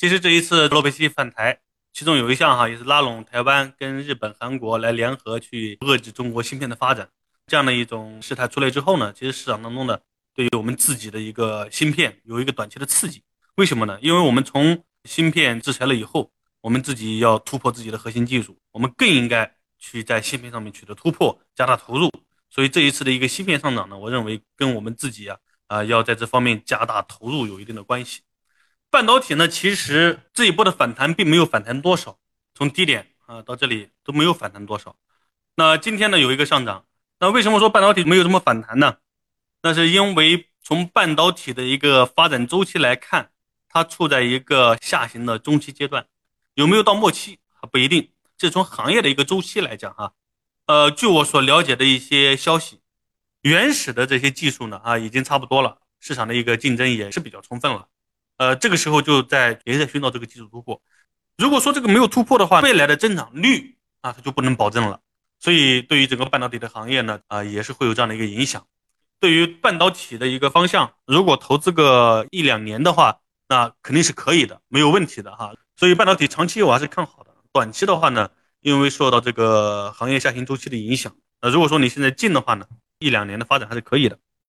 其实这一次洛佩西返台，其中有一项哈也是拉拢台湾跟日本、韩国来联合去遏制中国芯片的发展。这样的一种事态出来之后呢，其实市场当中呢，对于我们自己的一个芯片有一个短期的刺激。为什么呢？因为我们从芯片制裁了以后，我们自己要突破自己的核心技术，我们更应该去在芯片上面取得突破，加大投入。所以这一次的一个芯片上涨呢，我认为跟我们自己啊啊要在这方面加大投入有一定的关系。半导体呢，其实这一波的反弹并没有反弹多少，从低点啊到这里都没有反弹多少。那今天呢有一个上涨。那为什么说半导体没有这么反弹呢？那是因为从半导体的一个发展周期来看，它处在一个下行的中期阶段，有没有到末期还不一定。这从行业的一个周期来讲，哈，呃，据我所了解的一些消息，原始的这些技术呢，啊，已经差不多了，市场的一个竞争也是比较充分了，呃，这个时候就在也在寻找这个技术突破。如果说这个没有突破的话，未来的增长率啊，它就不能保证了。所以，对于整个半导体的行业呢，啊，也是会有这样的一个影响。对于半导体的一个方向，如果投资个一两年的话，那肯定是可以的，没有问题的哈。所以，半导体长期我还是看好的。短期的话呢，因为受到这个行业下行周期的影响，那如果说你现在进的话呢，一两年的发展还是可以的。